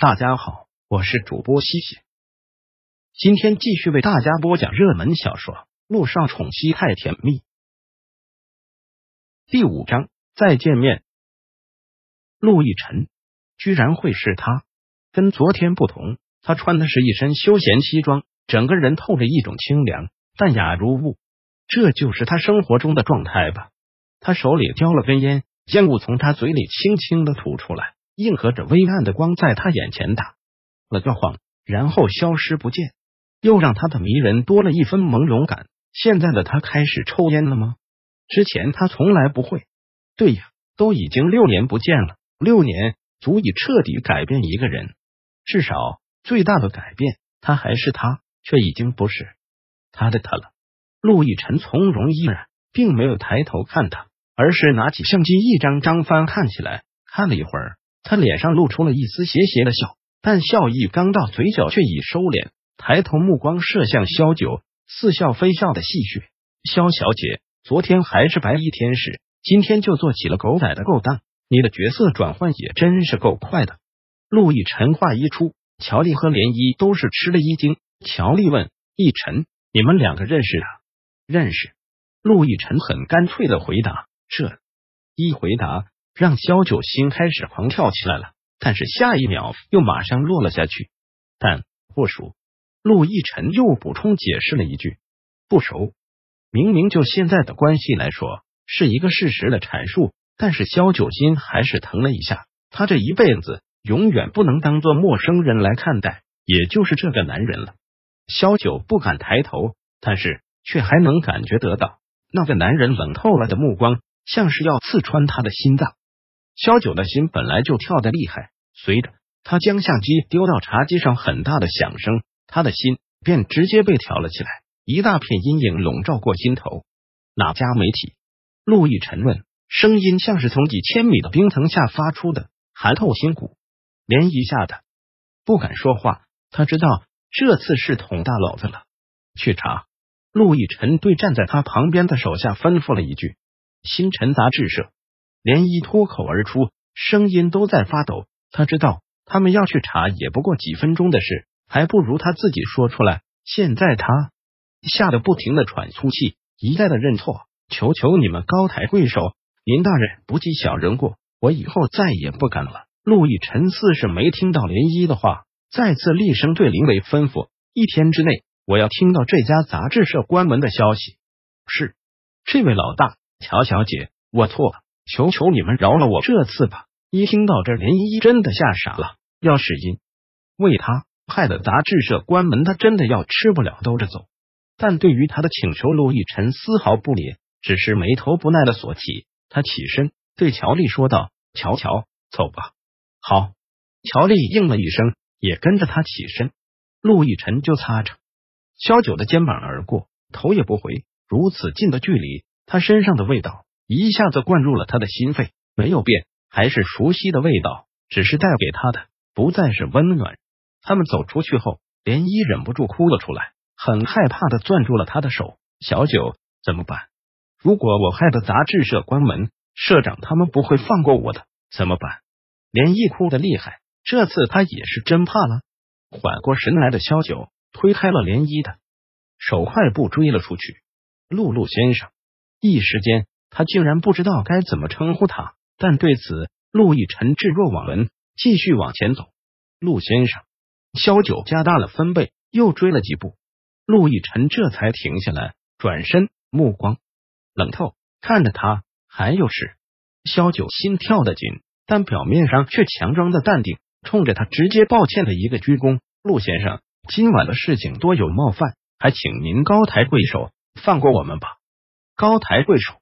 大家好，我是主播西西，今天继续为大家播讲热门小说《陆少宠妻太甜蜜》第五章。再见面，陆亦辰居然会是他，跟昨天不同，他穿的是一身休闲西装，整个人透着一种清凉淡雅如雾，这就是他生活中的状态吧。他手里叼了根烟，烟雾从他嘴里轻轻的吐出来。映合着微暗的光，在他眼前打了个晃，然后消失不见，又让他的迷人多了一分朦胧感。现在的他开始抽烟了吗？之前他从来不会。对呀，都已经六年不见了，六年足以彻底改变一个人，至少最大的改变，他还是他，却已经不是他的他了。陆亦辰从容依然，并没有抬头看他，而是拿起相机一张张翻看起来，看了一会儿。他脸上露出了一丝邪邪的笑，但笑意刚到嘴角，却已收敛。抬头目光射向萧九，似笑非笑的戏谑：“萧小姐，昨天还是白衣天使，今天就做起了狗仔的勾当，你的角色转换也真是够快的。”陆亦辰话一出，乔丽和涟漪都是吃了一惊。乔丽问：“亦辰，你们两个认识啊？”“认识。”陆亦辰很干脆的回答。这一回答。让萧九心开始狂跳起来了，但是下一秒又马上落了下去。但不熟，陆亦辰又补充解释了一句：“不熟。”明明就现在的关系来说是一个事实的阐述，但是萧九心还是疼了一下。他这一辈子永远不能当做陌生人来看待，也就是这个男人了。萧九不敢抬头，但是却还能感觉得到那个男人冷透了的目光，像是要刺穿他的心脏。萧九的心本来就跳得厉害，随着他将相机丢到茶几上，很大的响声，他的心便直接被挑了起来，一大片阴影笼罩过心头。哪家媒体？陆毅沉问，声音像是从几千米的冰层下发出的，寒透心骨。涟漪吓得不敢说话，他知道这次是捅大娄子了。去查。陆亦辰对站在他旁边的手下吩咐了一句：“星辰杂志社。”涟漪脱口而出，声音都在发抖。他知道他们要去查，也不过几分钟的事，还不如他自己说出来。现在他吓得不停的喘粗气，一再的认错。求求你们高抬贵手，林大人不计小人过，我以后再也不敢了。陆毅辰似是没听到涟漪的话，再次厉声对林伟吩咐：一天之内，我要听到这家杂志社关门的消息。是，这位老大，乔小姐，我错了。求求你们饶了我这次吧！一听到这，林依依真的吓傻了。要是因为他害得杂志社关门，他真的要吃不了兜着走。但对于他的请求，陆亦辰丝毫不理，只是眉头不耐的锁起。他起身对乔丽说道：“乔乔，走吧。”好，乔丽应了一声，也跟着他起身。陆亦辰就擦着萧九的肩膀而过，头也不回。如此近的距离，他身上的味道。一下子灌入了他的心肺，没有变，还是熟悉的味道，只是带给他的不再是温暖。他们走出去后，涟漪忍不住哭了出来，很害怕的攥住了他的手。小九，怎么办？如果我害得杂志社关门，社长他们不会放过我的，怎么办？涟漪哭的厉害，这次他也是真怕了。缓过神来的萧九推开了涟漪的手，快步追了出去。露露先生，一时间。他竟然不知道该怎么称呼他，但对此陆亦辰置若罔闻，继续往前走。陆先生，萧九加大了分贝，又追了几步，陆亦辰这才停下来，转身，目光冷透，看着他。还有事？萧九心跳的紧，但表面上却强装的淡定，冲着他直接抱歉的一个鞠躬。陆先生，今晚的事情多有冒犯，还请您高抬贵手，放过我们吧。高抬贵手。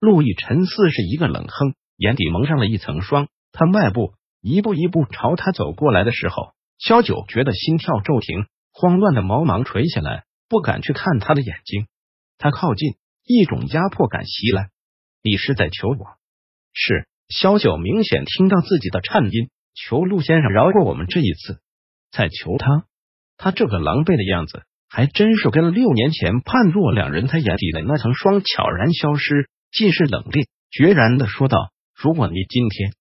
陆毅辰似是一个冷哼，眼底蒙上了一层霜。他迈步一步一步朝他走过来的时候，萧九觉得心跳骤停，慌乱的毛芒垂下来，不敢去看他的眼睛。他靠近，一种压迫感袭来。你是在求我？是。萧九明显听到自己的颤音，求陆先生饶过我们这一次。在求他？他这个狼狈的样子，还真是跟六年前判若两人。他眼底的那层霜悄然消失。既是冷冽，决然的说道：“如果你今天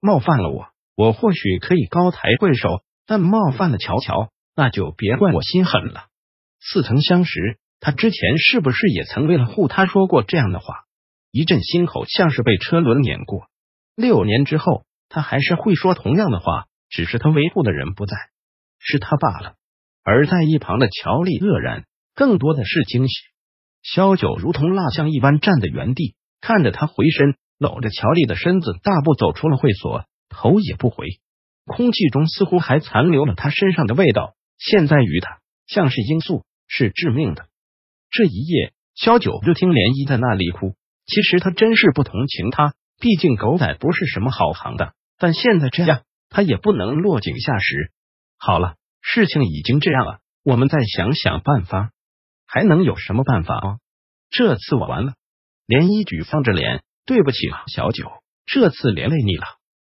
冒犯了我，我或许可以高抬贵手，但冒犯了乔乔，那就别怪我心狠了。似曾相识，他之前是不是也曾为了护他说过这样的话？一阵心口像是被车轮碾过。六年之后，他还是会说同样的话，只是他维护的人不在，是他罢了。而在一旁的乔丽愕然，更多的是惊喜。萧九如同蜡像一般站在原地，看着他回身搂着乔丽的身子，大步走出了会所，头也不回。空气中似乎还残留了他身上的味道，现在于他像是罂粟，是致命的。这一夜，萧九就听涟漪在那里哭。其实他真是不同情他，毕竟狗仔不是什么好行的。但现在这样，他也不能落井下石。好了，事情已经这样了，我们再想想办法。还能有什么办法啊？这次我完了。涟漪举放着脸，对不起啊，小九，这次连累你了。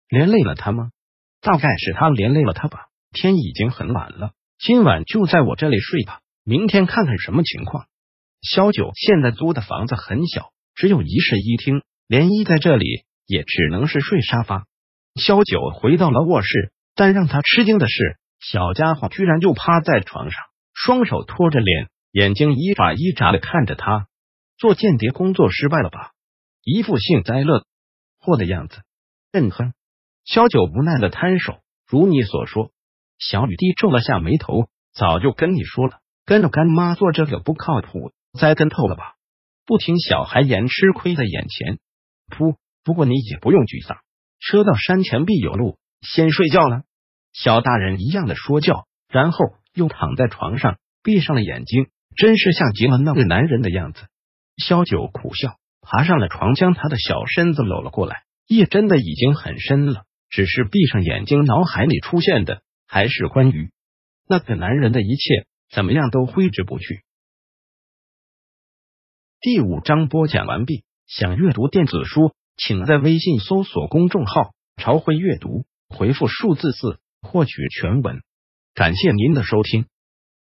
连累了他吗？大概是他连累了他吧。天已经很晚了，今晚就在我这里睡吧，明天看看什么情况。小九现在租的房子很小，只有一室一厅，涟漪在这里也只能是睡沙发。小九回到了卧室，但让他吃惊的是，小家伙居然就趴在床上，双手托着脸。眼睛一眨一眨的看着他，做间谍工作失败了吧？一副幸灾乐祸的样子。嗯哼，萧九无奈的摊手。如你所说，小雨滴皱了下眉头。早就跟你说了，跟着干妈做这个不靠谱，栽跟头了吧？不听小孩言，吃亏在眼前。噗！不过你也不用沮丧，车到山前必有路。先睡觉了，小大人一样的说教，然后又躺在床上，闭上了眼睛。真是像极了那个男人的样子。萧九苦笑，爬上了床，将他的小身子搂了过来。夜真的已经很深了，只是闭上眼睛，脑海里出现的还是关于那个男人的一切，怎么样都挥之不去。第五章播讲完毕。想阅读电子书，请在微信搜索公众号“朝晖阅读”，回复数字四获取全文。感谢您的收听。